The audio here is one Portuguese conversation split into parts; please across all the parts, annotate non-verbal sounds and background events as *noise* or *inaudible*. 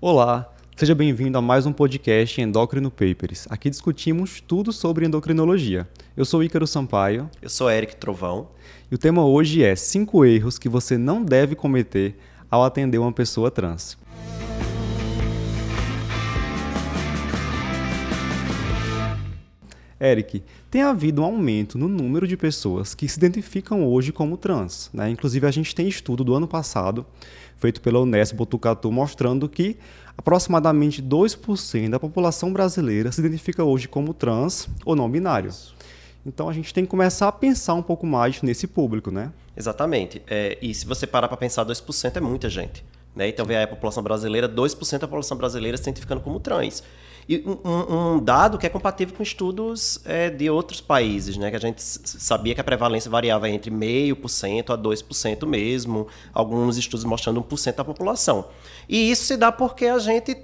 Olá, seja bem-vindo a mais um podcast Endócrino Papers. Aqui discutimos tudo sobre endocrinologia. Eu sou Ícaro Sampaio. Eu sou Eric Trovão. E o tema hoje é 5 erros que você não deve cometer ao atender uma pessoa trans. Eric, tem havido um aumento no número de pessoas que se identificam hoje como trans. Né? Inclusive, a gente tem estudo do ano passado, feito pela Unesco Botucatu, mostrando que aproximadamente 2% da população brasileira se identifica hoje como trans ou não binário. Então, a gente tem que começar a pensar um pouco mais nesse público, né? Exatamente. É, e se você parar para pensar, 2% é muita gente. Né? Então, vê a população brasileira, 2% da população brasileira se identificando como trans. E um, um, dado que é compatível com estudos é, de outros países, né? Que a gente sabia que a prevalência variava entre 0,5% a 2% mesmo, alguns estudos mostrando 1% da população. E isso se dá porque a gente.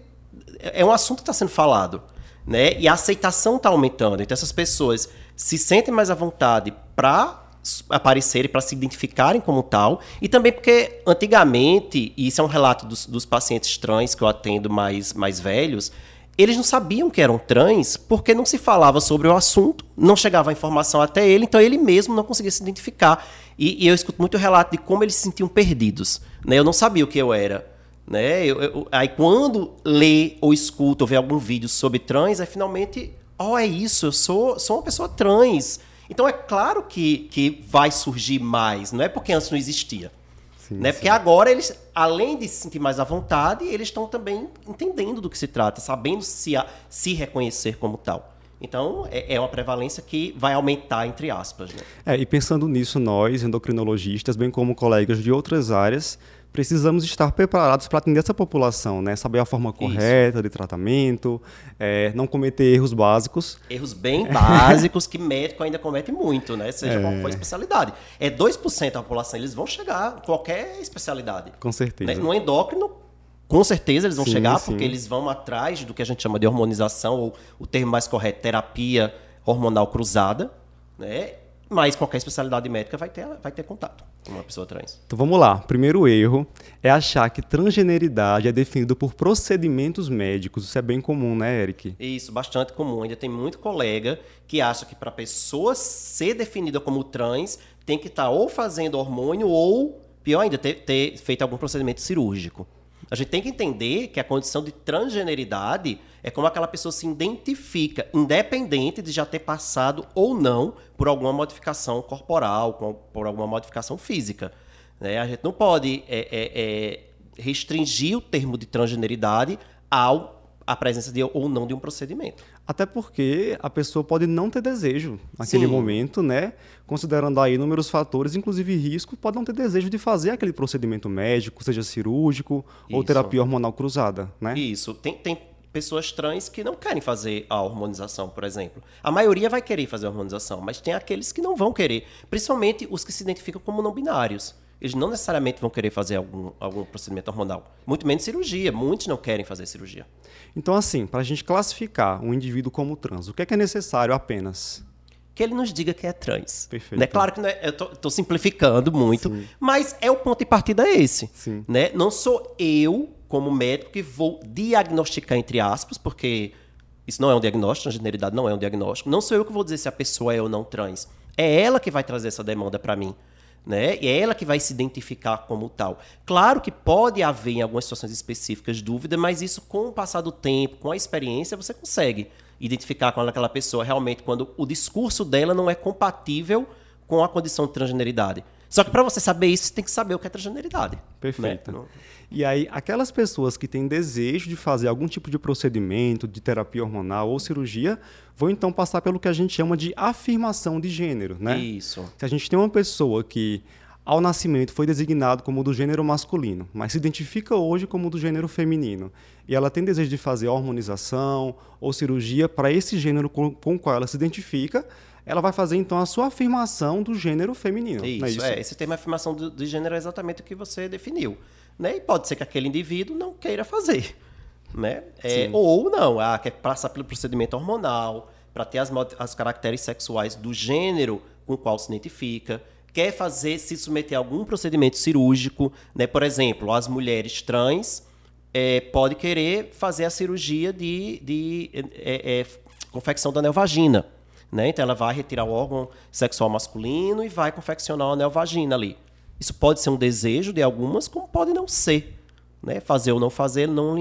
É um assunto que está sendo falado, né? E a aceitação está aumentando. Então essas pessoas se sentem mais à vontade para aparecerem, para se identificarem como tal, e também porque antigamente, e isso é um relato dos, dos pacientes trans que eu atendo mais, mais velhos, eles não sabiam que eram trans porque não se falava sobre o assunto, não chegava a informação até ele, então ele mesmo não conseguia se identificar. E, e eu escuto muito relato de como eles se sentiam perdidos. Né? Eu não sabia o que eu era. Né? Eu, eu, aí quando lê ou escuta ou vê algum vídeo sobre trans, aí finalmente, oh, é isso, eu sou, sou uma pessoa trans. Então é claro que, que vai surgir mais, não é porque antes não existia. Sim, né? Sim. Porque agora eles, além de se sentir mais à vontade, eles estão também entendendo do que se trata, sabendo se, a, se reconhecer como tal. Então, é, é, uma prevalência que vai aumentar, entre aspas. Né? É, e pensando nisso, nós, endocrinologistas, bem como colegas de outras áreas, precisamos estar preparados para atender essa população, né? Saber a forma correta Isso. de tratamento, é, não cometer erros básicos. Erros bem *laughs* básicos que médico ainda comete muito, né? Seja é. qual for a especialidade. É 2% da população, eles vão chegar qualquer especialidade. Com certeza. Né? No endócrino, com certeza eles vão sim, chegar, sim. porque eles vão atrás do que a gente chama de hormonização, ou o termo mais correto, terapia hormonal cruzada, né? Mas qualquer especialidade médica vai ter, vai ter contato com uma pessoa trans. Então vamos lá. Primeiro erro é achar que transgeneridade é definido por procedimentos médicos. Isso é bem comum, né, Eric? Isso, bastante comum. Ainda tem muito colega que acha que para a pessoa ser definida como trans tem que estar tá ou fazendo hormônio ou, pior ainda, ter, ter feito algum procedimento cirúrgico. A gente tem que entender que a condição de transgeneridade é como aquela pessoa se identifica, independente de já ter passado ou não por alguma modificação corporal, por alguma modificação física. Né? A gente não pode é, é, é, restringir o termo de transgeneridade ao a presença de ou não de um procedimento. Até porque a pessoa pode não ter desejo naquele Sim. momento, né? Considerando aí inúmeros fatores, inclusive risco, pode não ter desejo de fazer aquele procedimento médico, seja cirúrgico Isso. ou terapia hormonal cruzada, né? Isso. Tem, tem pessoas trans que não querem fazer a hormonização, por exemplo. A maioria vai querer fazer a hormonização, mas tem aqueles que não vão querer, principalmente os que se identificam como não binários eles não necessariamente vão querer fazer algum, algum procedimento hormonal. Muito menos cirurgia. Muitos não querem fazer cirurgia. Então, assim, para a gente classificar um indivíduo como trans, o que é, que é necessário apenas? Que ele nos diga que é trans. Perfeito. Né? Claro que é, eu estou simplificando muito, Sim. mas é o ponto de partida esse. Sim. Né? Não sou eu, como médico, que vou diagnosticar, entre aspas, porque isso não é um diagnóstico, transgeneridade não é um diagnóstico. Não sou eu que vou dizer se a pessoa é ou não trans. É ela que vai trazer essa demanda para mim né? E é ela que vai se identificar como tal. Claro que pode haver em algumas situações específicas dúvida, mas isso com o passar do tempo, com a experiência, você consegue identificar com aquela pessoa realmente quando o discurso dela não é compatível com a condição de transgeneridade. Só que para você saber isso, você tem que saber o que é transgeneridade. Né? Perfeito. Né? E aí, aquelas pessoas que têm desejo de fazer algum tipo de procedimento, de terapia hormonal ou cirurgia, vão então passar pelo que a gente chama de afirmação de gênero, né? Isso. Se a gente tem uma pessoa que ao nascimento foi designado como do gênero masculino, mas se identifica hoje como do gênero feminino, e ela tem desejo de fazer hormonização ou cirurgia para esse gênero com, com o qual ela se identifica, ela vai fazer então a sua afirmação do gênero feminino. Isso, é, isso? é esse termo afirmação do, do, gênero é exatamente o que você definiu. Né? E pode ser que aquele indivíduo não queira fazer. Né? É, ou não, ah, quer passar pelo procedimento hormonal para ter as, as caracteres sexuais do gênero com o qual se identifica quer fazer, se submeter a algum procedimento cirúrgico, né? Por exemplo, as mulheres trans é, pode querer fazer a cirurgia de, de é, é, confecção da neovagina. Né? Então ela vai retirar o órgão sexual masculino e vai confeccionar uma neovagina ali. Isso pode ser um desejo de algumas, como pode não ser. Né? Fazer ou não fazer não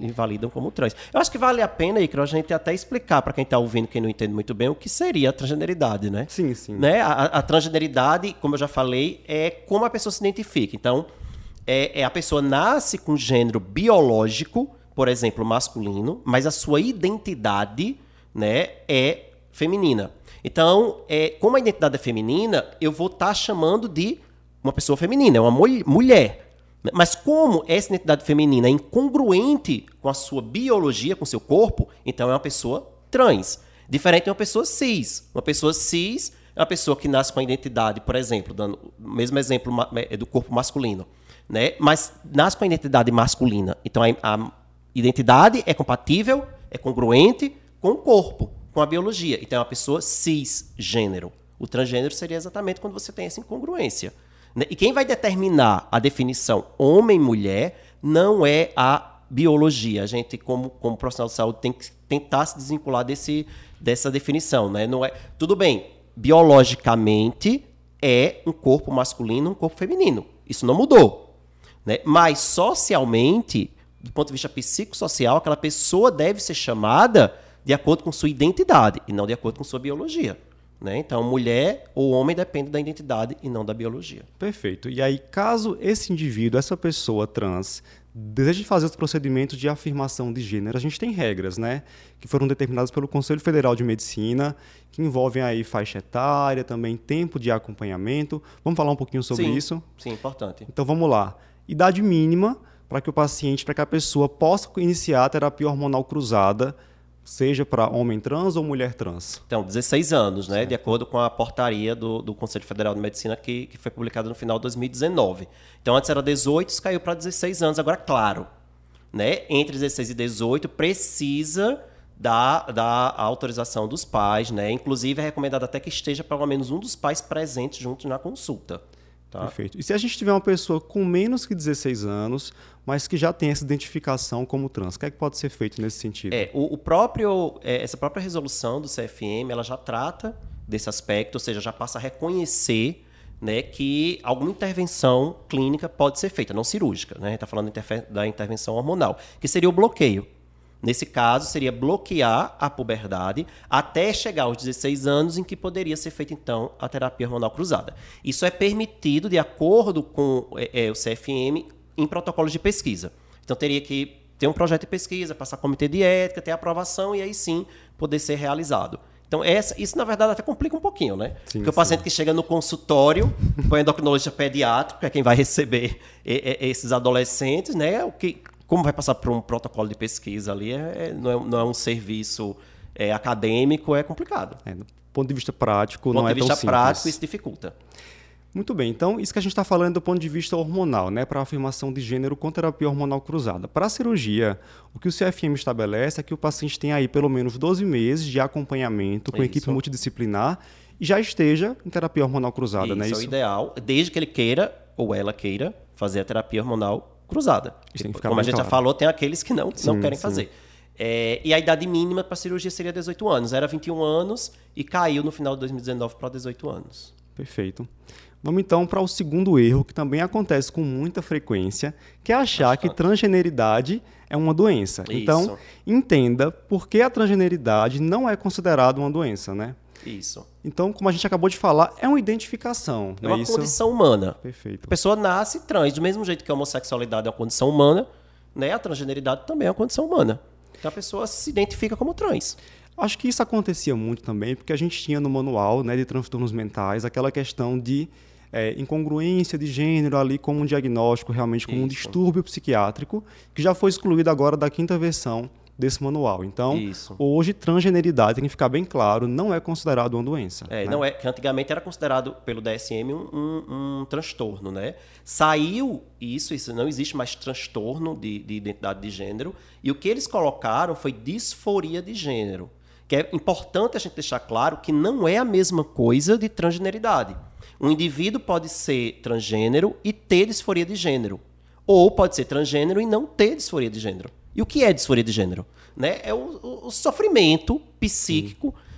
invalidam como trans. Eu acho que vale a pena, Icaro, a gente até explicar para quem está ouvindo, quem não entende muito bem, o que seria a transgeneridade, né? Sim, sim. Né? A, a transgeneridade, como eu já falei, é como a pessoa se identifica. Então, é, é a pessoa nasce com gênero biológico, por exemplo, masculino, mas a sua identidade né, é feminina. Então, é, como a identidade é feminina, eu vou estar tá chamando de uma pessoa feminina, é uma mulher. Mas como essa identidade feminina é incongruente com a sua biologia, com seu corpo, então é uma pessoa trans. Diferente de uma pessoa cis. Uma pessoa cis é uma pessoa que nasce com a identidade, por exemplo, dando o mesmo exemplo é do corpo masculino, né? mas nasce com a identidade masculina. Então a, a identidade é compatível, é congruente com o corpo com a biologia. Então é uma pessoa cisgênero. O transgênero seria exatamente quando você tem essa incongruência. Né? E quem vai determinar a definição homem-mulher não é a biologia. A gente, como, como profissional de saúde, tem que tentar se desvincular desse, dessa definição. Né? Não é, tudo bem, biologicamente é um corpo masculino um corpo feminino. Isso não mudou. Né? Mas socialmente, do ponto de vista psicossocial, aquela pessoa deve ser chamada de acordo com sua identidade e não de acordo com sua biologia. Né? Então, mulher ou homem depende da identidade e não da biologia. Perfeito. E aí, caso esse indivíduo, essa pessoa trans, deseje fazer os procedimentos de afirmação de gênero, a gente tem regras, né? Que foram determinadas pelo Conselho Federal de Medicina, que envolvem aí faixa etária, também tempo de acompanhamento. Vamos falar um pouquinho sobre sim, isso? Sim, importante. Então vamos lá. Idade mínima para que o paciente, para que a pessoa possa iniciar a terapia hormonal cruzada seja para homem trans ou mulher trans? Então, 16 anos, né? Certo. De acordo com a portaria do, do Conselho Federal de Medicina que, que foi publicada no final de 2019. Então, antes era 18, caiu para 16 anos. Agora, claro, né? Entre 16 e 18 precisa da, da autorização dos pais, né? Inclusive é recomendado até que esteja pelo menos um dos pais presentes junto na consulta. Tá? Perfeito. E se a gente tiver uma pessoa com menos que 16 anos, mas que já tem essa identificação como trans, o que é que pode ser feito nesse sentido? É, o, o próprio, é, essa própria resolução do CFM, ela já trata desse aspecto, ou seja, já passa a reconhecer né, que alguma intervenção clínica pode ser feita, não cirúrgica. Né? Está falando da intervenção hormonal, que seria o bloqueio. Nesse caso, seria bloquear a puberdade até chegar aos 16 anos, em que poderia ser feita, então, a terapia hormonal cruzada. Isso é permitido, de acordo com é, é, o CFM, em protocolos de pesquisa. Então, teria que ter um projeto de pesquisa, passar comitê de ética, ter aprovação e aí sim poder ser realizado. Então, essa, isso, na verdade, até complica um pouquinho, né? Sim, Porque sim. o paciente que chega no consultório, com endocrinologista pediátrico, que é quem vai receber esses adolescentes, né? O que como vai passar por um protocolo de pesquisa ali, é, é, não, é não, é, um serviço é, acadêmico, é complicado. É, do ponto de vista prático, não é tão simples. Do ponto de vista prático, isso dificulta. Muito bem, então isso que a gente está falando é do ponto de vista hormonal, né, para a afirmação de gênero com terapia hormonal cruzada. Para a cirurgia, o que o CFM estabelece é que o paciente tem aí pelo menos 12 meses de acompanhamento com isso. equipe multidisciplinar e já esteja em terapia hormonal cruzada, isso, né? Isso é o ideal, desde que ele queira ou ela queira fazer a terapia hormonal cruzada. Como a gente claro. já falou, tem aqueles que não, sim, não querem sim. fazer. É, e a idade mínima para cirurgia seria 18 anos. Era 21 anos e caiu no final de 2019 para 18 anos. Perfeito. Vamos então para o segundo erro, que também acontece com muita frequência, que é achar Bastante. que transgeneridade é uma doença. Isso. Então, entenda por que a transgeneridade não é considerada uma doença, né? Isso. Então, como a gente acabou de falar, é uma identificação. É uma é condição humana. Perfeito. A pessoa nasce trans, do mesmo jeito que a homossexualidade é uma condição humana, né? A transgeneridade também é uma condição humana. Então a pessoa se identifica como trans. Acho que isso acontecia muito também, porque a gente tinha no manual né, de transtornos mentais aquela questão de é, incongruência de gênero ali como um diagnóstico, realmente como isso. um distúrbio psiquiátrico, que já foi excluído agora da quinta versão desse manual. Então, Isso. hoje, transgeneridade, tem que ficar bem claro, não é considerado uma doença. É, né? não é, que antigamente era considerado pelo DSM um, um, um, transtorno, né? Saiu isso, isso não existe mais transtorno de, de identidade de gênero, e o que eles colocaram foi disforia de gênero. Que é importante a gente deixar claro que não é a mesma coisa de transgeneridade. Um indivíduo pode ser transgênero e ter disforia de gênero. Ou pode ser transgênero e não ter disforia de gênero. E o que é disforia de gênero? Né? É o, o, sofrimento psíquico Sim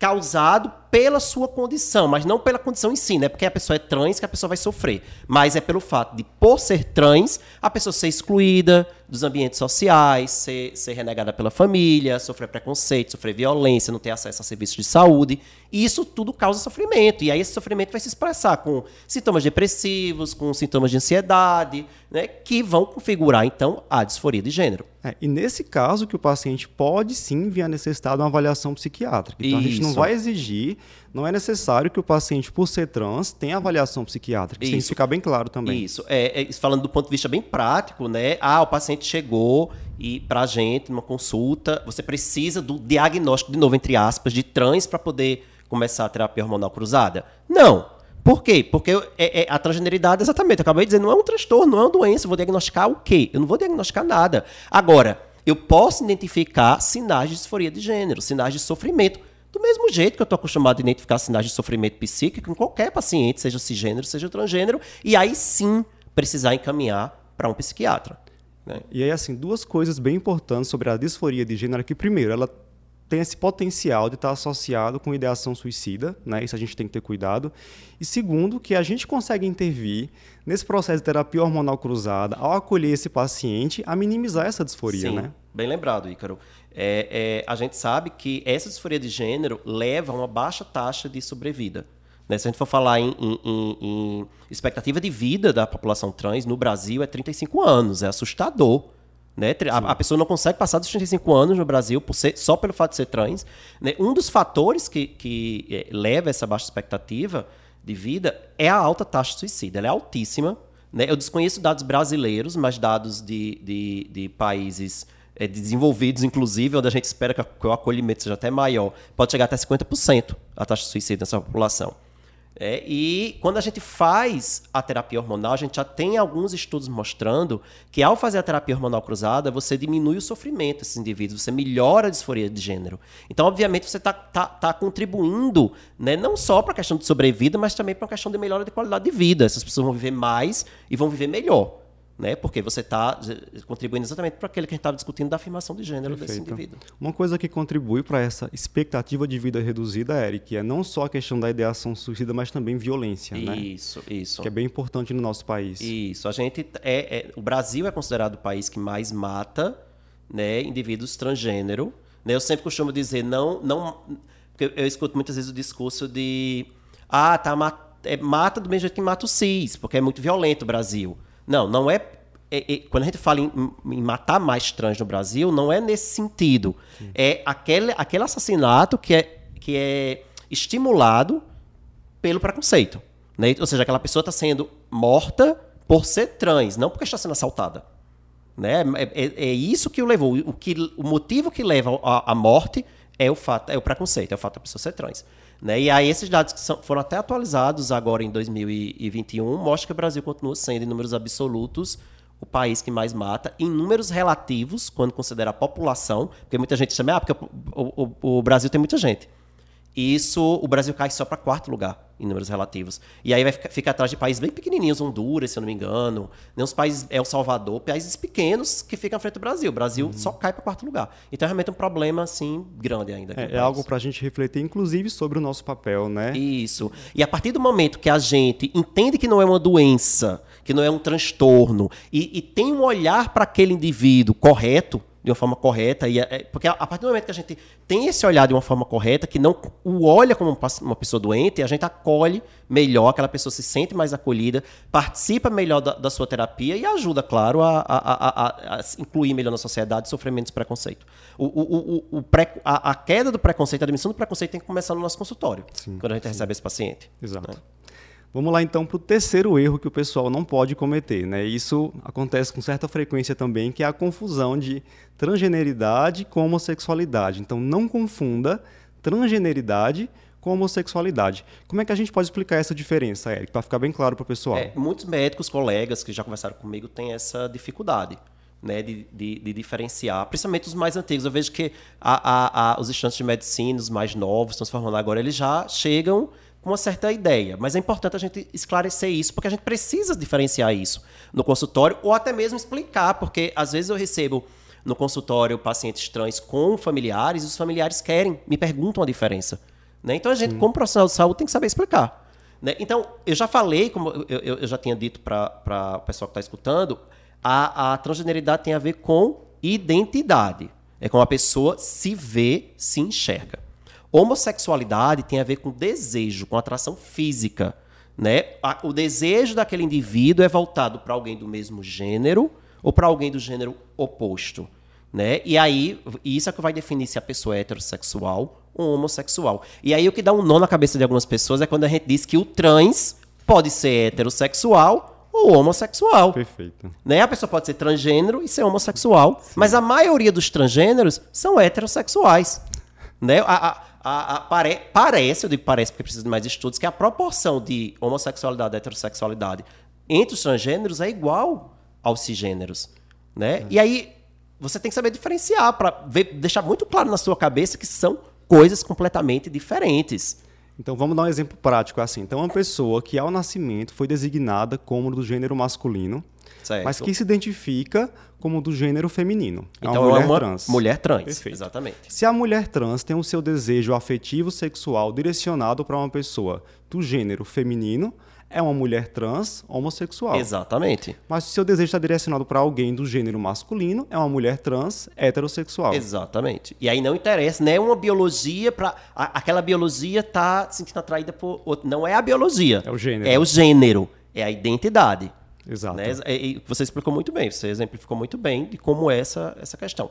causado pela sua condição, mas não pela condição em si, né? Porque a pessoa é trans que a pessoa vai sofrer. Mas é pelo fato de, por ser trans, a pessoa ser excluída dos ambientes sociais, ser, ser renegada pela família, sofrer preconceito, sofrer violência, não ter acesso a serviços de saúde. E isso tudo causa sofrimento. E aí esse sofrimento vai se expressar com sintomas depressivos, com sintomas de ansiedade, né? Que vão configurar, então, a disforia de gênero. É, e nesse caso que o paciente pode sim vir a necessitar de uma avaliação psiquiátrica. Então Isso. a gente não vai exigir, não é necessário que o paciente, por ser trans, tenha avaliação psiquiátrica. Isso tem que ficar bem claro também. Isso. É, é, falando do ponto de vista bem prático, né? Ah, o paciente chegou e para a gente, numa consulta, você precisa do diagnóstico, de novo, entre aspas, de trans para poder começar a terapia hormonal cruzada? Não. Por quê? Porque é, é, a transgeneridade, exatamente, eu acabei de dizer, não é um transtorno, não é uma doença. Eu vou diagnosticar o quê? Eu não vou diagnosticar nada. Agora, eu posso identificar sinais de disforia de gênero, sinais de sofrimento. Do mesmo jeito que eu estou acostumado a identificar sinais de sofrimento psíquico em qualquer paciente, seja cisgênero, seja transgênero, e aí sim precisar encaminhar para um psiquiatra. Né? E aí, assim, duas coisas bem importantes sobre a disforia de gênero, que primeiro, ela tem esse potencial de estar associado com ideação suicida, né? Isso a gente tem que ter cuidado. E segundo, que a gente consegue intervir nesse processo de terapia hormonal cruzada ao acolher esse paciente a minimizar essa disforia, Sim, né? Bem lembrado, Ícaro. É, é, a gente sabe que essa disforia de gênero leva a uma baixa taxa de sobrevida. Né? Se a gente for falar em, em, em, em expectativa de vida da população trans no Brasil, é 35 anos. É assustador. Né? A, a, pessoa não consegue passar dos 35 anos no Brasil por ser, só pelo fato de ser trans. Né? Um dos fatores que, que é, leva a essa baixa expectativa de vida é a alta taxa de suicídio. Ela é altíssima. Né? Eu desconheço dados brasileiros, mas dados de, de, de países é, desenvolvidos, inclusive, onde a gente espera que, que o acolhimento seja até maior, pode chegar até 50% a taxa de suicídio nessa população. É, e quando a gente faz a terapia hormonal, a gente já tem alguns estudos mostrando que ao fazer a terapia hormonal cruzada, você diminui o sofrimento desses indivíduos, você melhora a disforia de gênero. Então, obviamente, você está tá, tá contribuindo né, não só para a questão de sobrevida, mas também para a questão de melhora de qualidade de vida. Essas pessoas vão viver mais e vão viver melhor né? Porque você está contribuindo exatamente para aquele que a gente estava discutindo da afirmação de gênero Perfeito. desse indivíduo. Uma coisa que contribui para essa expectativa de vida reduzida, Eric, é não só a questão da ideação suicida, mas também violência, isso, né? Isso, isso. Que é bem importante no nosso país. Isso. A gente é, é, o Brasil é considerado o país que mais mata, né, indivíduos transgênero. Né? Eu sempre costumo dizer não, não, porque eu escuto muitas vezes o discurso de ah, tá é, mata do mesmo jeito que mata o cis, porque é muito violento o Brasil. Não, não é, é, é quando a gente fala em, em, matar mais trans no Brasil, não é nesse sentido. Sim. É aquele, aquele assassinato que é, que é estimulado pelo preconceito. Né? Ou seja, aquela pessoa está sendo morta por ser trans, não porque está sendo assaltada. Né? É, é, é, isso que o levou. O, que, o motivo que leva à morte é o fato, é o preconceito, é o fato da pessoa ser trans. Né? E aí esses dados que são, foram até atualizados agora em 2021 mostram que o Brasil continua sendo, em números absolutos, o país que mais mata. Em números relativos, quando considera a população, porque muita gente chama, ah, porque o, o, o Brasil tem muita gente. Isso, o Brasil cai só para quarto lugar em números relativos. E aí vai ficar, fica atrás de países bem pequenininhos, Honduras, se eu não me engano, né, uns países, El Salvador, países pequenos que ficam à frente do Brasil. O Brasil uhum. só cai para quarto lugar. Então é realmente um problema assim grande ainda. É, é algo para a gente refletir, inclusive, sobre o nosso papel, né? Isso. E a partir do momento que a gente entende que não é uma doença, que não é um transtorno, e, e tem um olhar para aquele indivíduo correto, de uma forma correta. E, é, porque a, partir do momento que a gente tem esse olhar de uma forma correta, que não o olha como uma pessoa doente, a gente acolhe melhor, aquela pessoa se sente mais acolhida, participa melhor da, da sua terapia e ajuda, claro, a, a, a, incluir melhor na sociedade sofrimentos e preconceito. O, o, o, o pré, a, queda do preconceito, a admissão do preconceito tem que começar no nosso consultório, sim, quando a gente sim. recebe esse paciente. Exato. Né? Vamos lá então para o terceiro erro que o pessoal não pode cometer. Né? Isso acontece com certa frequência também, que é a confusão de transgeneridade com homossexualidade. Então não confunda transgeneridade com homossexualidade. Como é que a gente pode explicar essa diferença, Eric, para ficar bem claro para o pessoal? É, muitos médicos, colegas que já conversaram comigo têm essa dificuldade. Né, de, de, de, diferenciar, principalmente os mais antigos. Eu vejo que a, a, a, os estudantes de medicina, os mais novos, estão se formando agora, eles já chegam com uma certa ideia. Mas é importante a gente esclarecer isso, porque a gente precisa diferenciar isso no consultório, ou até mesmo explicar, porque às vezes eu recebo no consultório pacientes trans com familiares, e os familiares querem, me perguntam a diferença. Né? Então a gente, como profissional de saúde, tem que saber explicar. Né? Então, eu já falei, como eu, eu, eu já tinha dito para o pessoal que está escutando, a, a transgeneridade tem a ver com identidade. É como a pessoa se vê, se enxerga. Homossexualidade tem a ver com desejo, com atração física. Né? O desejo daquele indivíduo é voltado para alguém do mesmo gênero ou para alguém do gênero oposto. Né? E aí, isso é que vai definir se a pessoa é heterossexual ou homossexual. E aí, o que dá um nó na cabeça de algumas pessoas é quando a gente diz que o trans pode ser heterossexual ou homossexual. Perfeito. Né? A pessoa pode ser transgênero e ser homossexual, Sim. mas a maioria dos transgêneros são heterossexuais. Né? A, a, a, a pare, parece, eu digo parece porque precisa de mais estudos, que a proporção de homossexualidade e heterossexualidade entre os transgêneros é igual aos cisgêneros. Né? É. E aí você tem que saber diferenciar para deixar muito claro na sua cabeça que são coisas completamente diferentes. Então vamos dar um exemplo prático assim. Então uma pessoa que ao nascimento foi designada como do gênero masculino, certo. mas que se identifica como do gênero feminino. É então é uma mulher é uma trans. Mulher trans, Perfeito. exatamente. Se a mulher trans tem o seu desejo afetivo sexual direcionado para uma pessoa do gênero feminino, é uma mulher trans homossexual. Exatamente. Mas se o seu desejo está direcionado para alguém do gênero masculino, é uma mulher trans heterossexual. Exatamente. E aí não interessa, não é uma biologia para aquela biologia tá se sentindo atraída por outro. não é a biologia. É o gênero. É o gênero, é a identidade. Exato. Né? E você explicou muito bem, você exemplificou muito bem de como é essa, essa questão.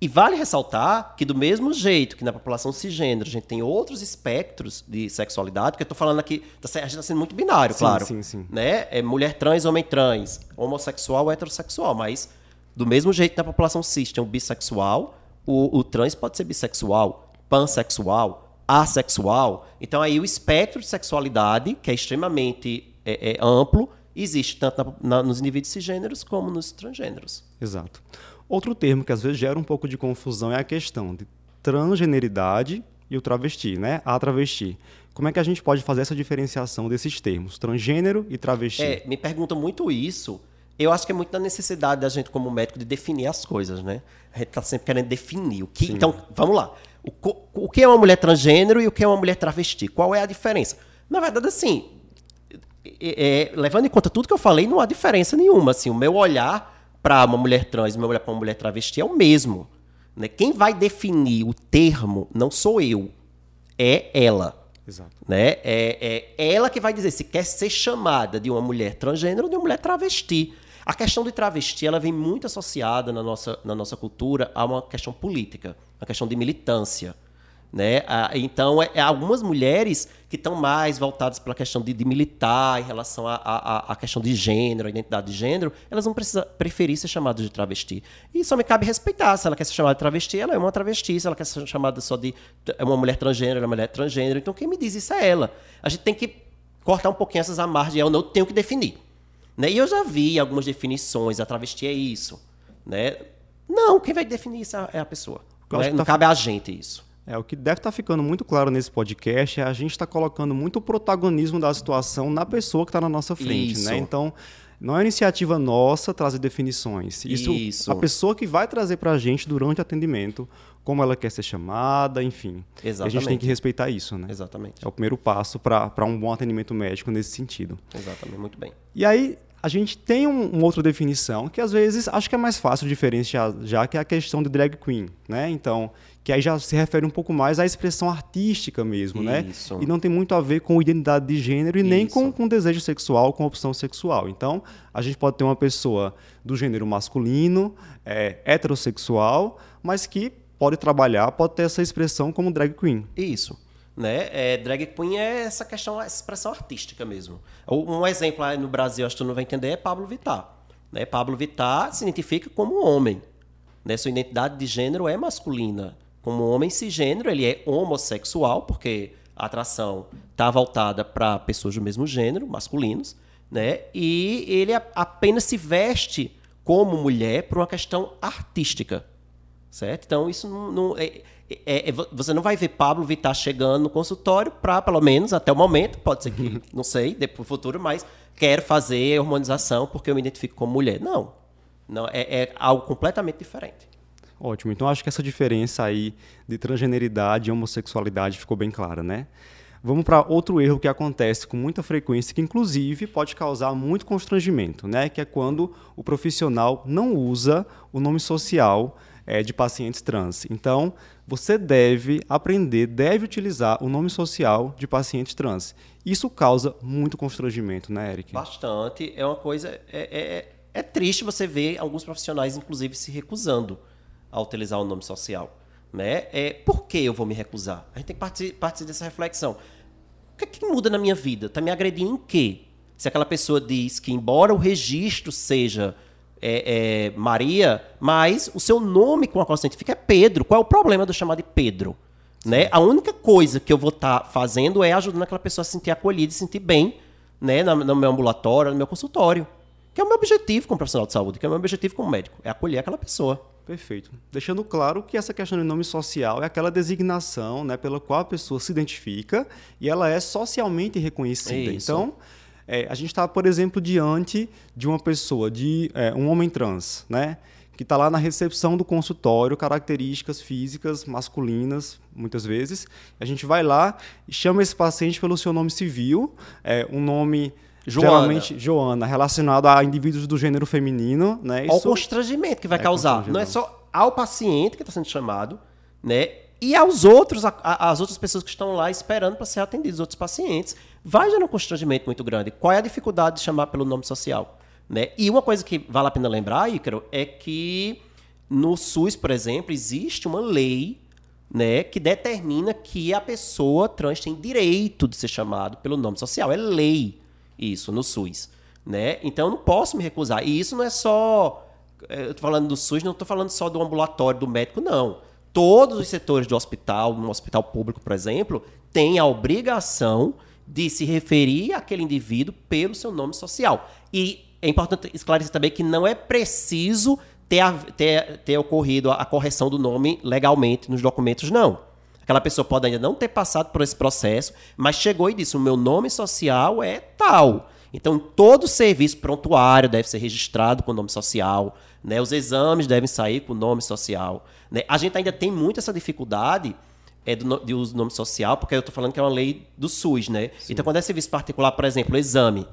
E vale ressaltar que, do mesmo jeito que na população cisgênero a gente tem outros espectros de sexualidade, porque eu estou falando aqui, tá a gente está sendo muito binário, sim, claro. Sim, sim. Né? É mulher trans, homem trans, homossexual, heterossexual. Mas, do mesmo jeito na população cis tem o bissexual, o, o trans pode ser bissexual, pansexual, assexual. Então, aí o espectro de sexualidade, que é extremamente é, é amplo, existe tanto na, na, nos indivíduos cisgêneros como nos transgêneros. Exato. Outro termo que às vezes gera um pouco de confusão é a questão de transgeneridade e o travesti, né? A travesti. Como é que a gente pode fazer essa diferenciação desses termos, transgênero e travesti? É, me perguntam muito isso. Eu acho que é muito da necessidade da gente, como médico, de definir as coisas, né? A gente está sempre querendo definir o que. Sim. Então, vamos lá. O, o que é uma mulher transgênero e o que é uma mulher travesti? Qual é a diferença? Na verdade, assim, é, é, levando em conta tudo que eu falei, não há diferença nenhuma. Assim, o meu olhar para uma mulher trans e uma mulher para uma mulher travesti é o mesmo. Né? Quem vai definir o termo não sou eu, é ela. Exato. Né? É, é ela que vai dizer se quer ser chamada de uma mulher transgênero ou de uma mulher travesti. A questão de travesti ela vem muito associada na nossa, na nossa cultura a uma questão política, uma questão de militância. Né? Então, é, é, algumas mulheres que estão mais voltadas para a questão de, de, militar em relação à questão de gênero, a identidade de gênero, elas vão precisar, preferir ser chamadas de travesti. E só me cabe respeitar. Se ela quer ser chamada de travesti, ela é uma travesti. Se ela quer ser chamada só de é uma mulher transgênero, ela é uma mulher transgênero. Então, quem me diz isso é ela. A gente tem que cortar um pouquinho essas amarras de eu não tenho que definir. Né? E eu já vi algumas definições, a travesti é isso. Né? Não, quem vai definir isso é a pessoa. Né? Não tá... cabe a gente isso. É, o que deve estar tá ficando muito claro nesse podcast é a gente estar tá colocando muito o protagonismo da situação na pessoa que está na nossa frente, né? Isso. né? Então, não é iniciativa nossa trazer definições. Isso, Isso. a pessoa que vai trazer para a gente durante o atendimento, como ela quer ser chamada, enfim. Exatamente. a gente tem que respeitar isso, né? Exatamente. É o primeiro passo para um bom atendimento médico nesse sentido. Exatamente, muito bem. E aí, a gente tem um, uma outra definição que às vezes acho que é mais fácil diferenciar já que é a questão de drag queen, né? Então, que aí já se refere um pouco mais à expressão artística mesmo, né? Isso. né? E não tem muito a ver com identidade de gênero e Isso. nem com, com desejo sexual, com opção sexual. Então, a gente pode ter uma pessoa do gênero masculino, é, heterossexual, mas que pode trabalhar, pode ter essa expressão como drag queen. Isso. Né? É, drag queen é essa questão, expressão artística mesmo. Um exemplo aí no Brasil, acho que tu não vai entender, é Pablo Vittar. Né? Pablo Vittar se identifica como homem. Né? Sua identidade de gênero é masculina. Como homem cisgênero, ele é homossexual, porque a atração está voltada para pessoas do mesmo gênero, masculinos, né? E ele apenas se veste como mulher por uma questão artística. Certo? Então, isso não, não é, é, é, você não vai ver Pablo Vittar chegando no consultório para, pelo menos até o momento, pode ser que, *laughs* não sei, depois futuro, mas quero fazer hormonização porque eu me identifico como mulher. Não. não é, é algo completamente diferente. Ótimo. Então acho que essa diferença aí de transgeneridade e homossexualidade ficou bem clara, né? Vamos para outro erro que acontece com muita frequência, que inclusive pode causar muito constrangimento, né? Que é quando o profissional não usa o nome social é, de pacientes trans. Então, você deve aprender, deve utilizar o nome social de pacientes trans. Isso causa muito constrangimento, né, Eric? Bastante. É uma coisa. É, é, é triste você ver alguns profissionais, inclusive, se recusando a utilizar o nome social. Né? É, por que eu vou me recusar? A gente tem que partir, partir dessa reflexão. O que, é que muda na minha vida? Está me agredindo em quê? Se aquela pessoa diz que, embora o registro seja é, é, Maria, mas o seu nome com a qual você identifica é Pedro. Qual é o problema de eu chamar de Pedro? Né? A única coisa que eu vou estar tá fazendo é ajudando aquela pessoa a se sentir acolhida e se sentir bem né? no, no meu ambulatório, no meu consultório. Que é o meu objetivo como profissional de saúde, que é o meu objetivo como médico, é acolher aquela pessoa. Perfeito. Deixando claro que essa questão de nome social é aquela designação né, pela qual a pessoa se identifica e ela é socialmente reconhecida. Isso. Então, é, a gente está, por exemplo, diante de uma pessoa, de é, um homem trans, né? que está lá na recepção do consultório, características físicas masculinas, muitas vezes. A gente vai lá e chama esse paciente pelo seu nome civil, é, um nome Joana. geralmente Joana, relacionado a indivíduos do gênero feminino. Né? Isso... o constrangimento que vai é causar. Não é só ao paciente que está sendo chamado, né? E aos outros, a, a, as outras pessoas que estão lá esperando para ser atendidos, outros pacientes, vai gerar um constrangimento muito grande. Qual é a dificuldade de chamar pelo nome social? Né? E uma coisa que vale a pena lembrar, Ícaro, é que no SUS, por exemplo, existe uma lei né, que determina que a pessoa trans tem direito de ser chamado pelo nome social. É lei isso no SUS. Né? Então eu não posso me recusar. E isso não é só. É, eu estou falando do SUS, não estou falando só do ambulatório, do médico, não todos os setores do hospital, no hospital público, por exemplo, têm a obrigação de se referir àquele indivíduo pelo seu nome social. E é importante esclarecer também que não é preciso ter, ter, ter ocorrido a correção do nome legalmente nos documentos, não. Aquela pessoa pode ainda não ter passado por esse processo, mas chegou e disse: o meu nome social é tal. Então, todo serviço prontuário deve ser registrado com o nome social, né? os exames devem sair com o nome social. Né? A gente ainda tem muito essa dificuldade é, do, de uso do nome social, porque eu estou falando que é uma lei do SUS. Né? Então, quando é serviço particular, por exemplo, exame,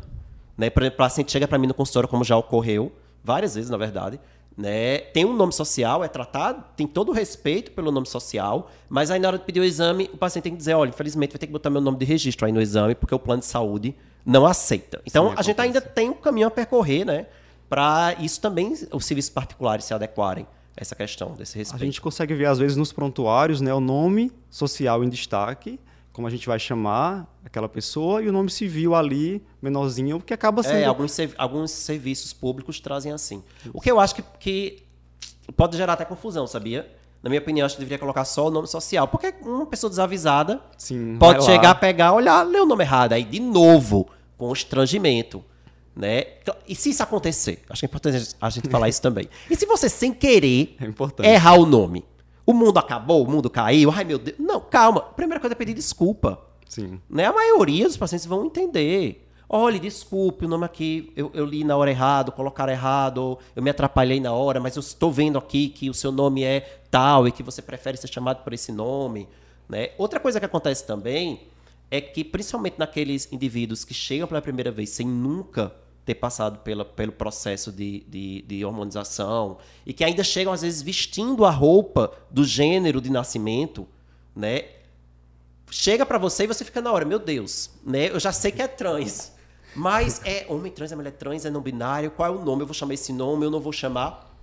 né? por exemplo, o paciente chega para mim no consultório, como já ocorreu, várias vezes, na verdade, né? Tem um nome social, é tratado, tem todo o respeito pelo nome social, mas aí na hora de pedir o exame, o paciente tem que dizer, olha, infelizmente vai ter que botar meu nome de registro aí no exame, porque o plano de saúde não aceita. Então, Sim, a gente ainda tem um caminho a percorrer, né? Para isso também os serviços particulares se adequarem a essa questão desse respeito. A gente consegue ver, às vezes, nos prontuários, né, o nome social em destaque, como a gente vai chamar aquela pessoa, e o nome civil ali, menorzinho, que acaba sendo. É, alguns, alguns serviços públicos trazem assim. O que eu acho que, que pode gerar até confusão, sabia? Na minha opinião, acho que deveria colocar só o nome social. Porque uma pessoa desavisada Sim, pode chegar, pegar, olhar, ler o nome errado. Aí, de novo, constrangimento. Né? E se isso acontecer? Acho que é importante a gente falar isso também. *laughs* E se você, sem querer, é errar o nome? O mundo acabou, o mundo caiu, ai meu Deus. Não, calma. Primeira coisa é pedir desculpa. Sim. Né? A maioria dos pacientes vão entender. Olha, desculpe, o nome aqui eu, eu li na hora errado, colocaram errado, eu me atrapalhei na hora, mas eu estou vendo aqui que o seu nome é tal e que você prefere ser chamado por esse nome. Né? Outra coisa que acontece também é que, principalmente naqueles indivíduos que chegam pela primeira vez sem nunca ter passado pela, pelo processo de, de, de, hormonização e que ainda chegam, às vezes, vestindo a roupa do gênero de nascimento, né? Chega para você e você fica na hora, meu Deus, né? Eu já sei que é trans. Mas é homem trans, é mulher trans, é não binário, qual é o nome? Eu vou chamar esse nome, eu não vou chamar.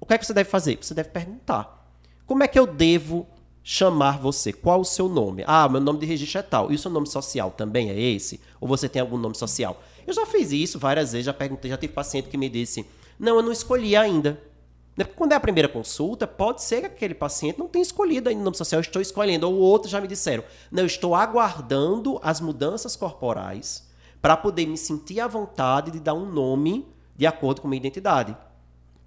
O que é que você deve fazer? Você deve perguntar. Como é que eu devo chamar você? Qual o seu nome? Ah, meu nome de registro é tal. E o seu nome social também é esse? Ou você tem algum nome social? Eu já fiz isso várias vezes, já perguntei, já tive paciente que me disse: "Não, eu não escolhi ainda". Né, quando é a primeira consulta, pode ser que aquele paciente não tenha escolhido ainda o nome social, eu estou escolhendo. Ou outros já me disseram: "Não, eu estou aguardando as mudanças corporais para poder me sentir à vontade de dar um nome de acordo com a minha identidade.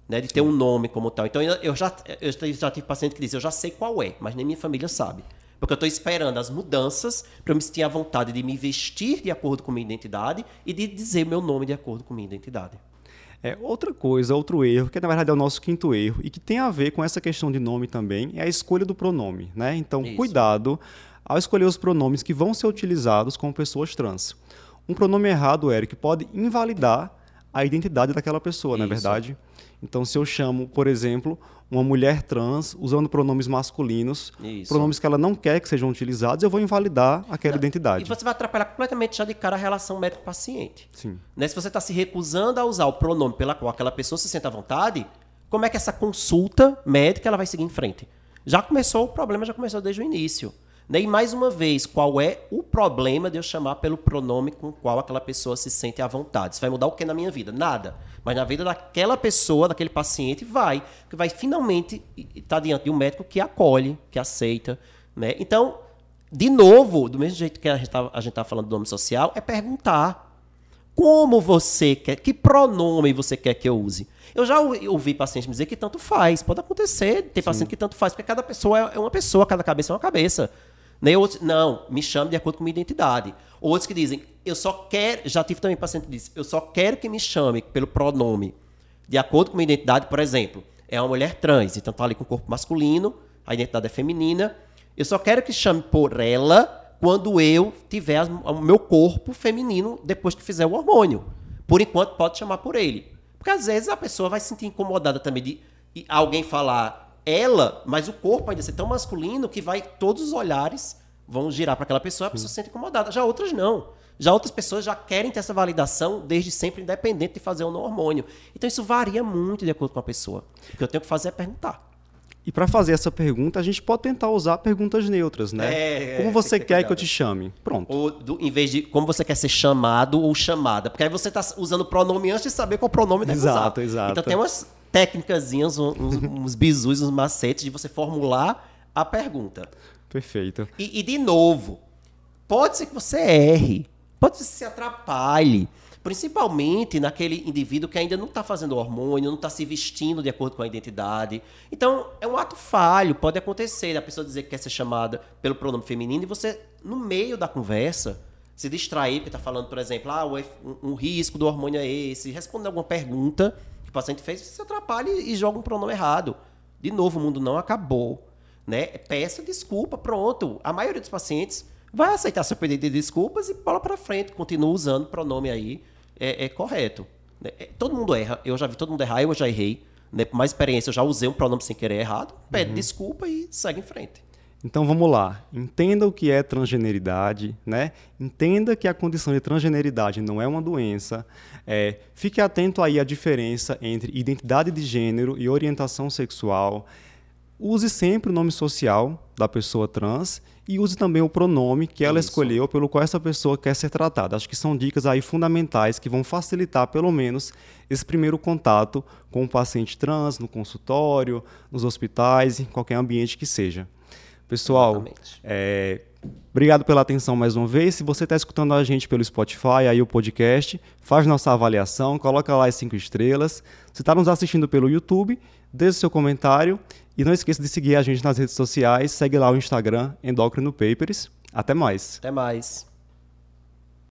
né, de ter um nome como tal. Então eu já, eu já tive paciente que diz, eu já sei qual é, mas nem minha família sabe. Porque eu estou esperando as mudanças para eu me sentir à vontade de me vestir de acordo com minha identidade e de dizer meu nome de acordo com minha identidade. É, outra coisa, outro erro, que na verdade é o nosso quinto erro, e que tem a ver com essa questão de nome também, é a escolha do pronome. Né? Então, Isso. cuidado ao escolher os pronomes que vão ser utilizados com pessoas trans. Um pronome errado, Eric, pode invalidar a identidade daquela pessoa, não é verdade? Então, se eu chamo, por exemplo, uma mulher trans usando pronomes masculinos, Isso. pronomes que ela não quer que sejam utilizados, eu vou invalidar aquela não, identidade. E você vai atrapalhar completamente já de cara a relação médico-paciente. Sim. Né? Se você está se recusando a usar o pronome pela qual aquela pessoa se sente à vontade, como é que essa consulta médica ela vai seguir em frente? Já começou, o problema já começou desde o início. E mais uma vez, qual é o problema de eu chamar pelo pronome com o qual aquela pessoa se sente à vontade? Isso vai mudar o que na minha vida? Nada. Mas na vida daquela pessoa, daquele paciente, vai. Que vai finalmente estar diante de um médico que acolhe, que aceita. Né? Então, de novo, do mesmo jeito que a gente está tá falando do nome social, é perguntar. Como você quer, que pronome você quer que eu use? Eu já ouvi pacientes me dizer que tanto faz. Pode acontecer, tem paciente que tanto faz, porque cada pessoa é uma pessoa, cada cabeça é uma cabeça. Nem outros, não, me chame de acordo com minha identidade. Outros que dizem, eu só quero, já tive também paciente que disse, eu só quero que me chame pelo pronome de acordo com minha identidade, por exemplo, é uma mulher trans, então tá ali com o corpo masculino, a identidade é feminina, eu só quero que chame por ela quando eu tiver o meu corpo feminino depois que fizer o hormônio. Por enquanto, pode chamar por ele. Porque às vezes a pessoa vai se sentir incomodada também de alguém falar ela, mas o corpo ainda ser tão masculino que vai todos os olhares vão girar para aquela pessoa, a pessoa se sente incomodada. Já outras não. Já outras pessoas já querem ter essa validação desde sempre, independente de fazer ou não hormônio. Então isso varia muito de acordo com a pessoa. O que eu tenho que fazer é perguntar. E para fazer essa pergunta, a gente pode tentar usar perguntas neutras, né? É, como você que quer que eu te chame? Pronto. Ou do, em vez de como você quer ser chamado ou chamada. Porque aí você está usando o pronome antes de saber qual pronome deve exato, usar. Exato, Então tem umas técnicas, uns, uns bizus, uns macetes de você formular a pergunta. Perfeito. E, e, de novo, pode ser que você erre, pode ser que se atrapalhe, principalmente naquele indivíduo que ainda não está fazendo hormônio, não está se vestindo de acordo com a identidade. Então, é um ato falho, pode acontecer a pessoa dizer que quer ser chamada pelo pronome feminino e você, no meio da conversa, se distrair, porque está falando, por exemplo, ah, um, um risco do hormônio é esse, responder alguma pergunta o paciente fez, você se atrapalha e joga um pronome errado. De novo, o mundo não acabou. Né? Peça desculpa, pronto. A maioria dos pacientes vai aceitar seu pedido de desculpas e bola para frente, continua usando o pronome aí, é, é correto. Né? É, todo mundo erra, eu já vi todo mundo errar, eu já errei. Né? Por mais experiência, eu já usei um pronome sem querer errado, pede uhum. desculpa e segue em frente. Então vamos lá, entenda o que é transgeneridade, né? Entenda que a condição de transgeneridade não é uma doença. É, fique atento aí à diferença entre identidade de gênero e orientação sexual. Use sempre o nome social da pessoa trans e use também o pronome que ela Isso. escolheu pelo qual essa pessoa quer ser tratada. Acho que são dicas aí fundamentais que vão facilitar pelo menos esse primeiro contato com o paciente trans no consultório, nos hospitais, em qualquer ambiente que seja. Pessoal, é, obrigado pela atenção mais uma vez. Se você está escutando a gente pelo Spotify, aí o podcast, faz nossa avaliação, coloca lá as cinco estrelas. Se está nos assistindo pelo YouTube, deixe seu comentário e não esqueça de seguir a gente nas redes sociais. Segue lá o Instagram Endocrino Papers. Até mais. Até mais.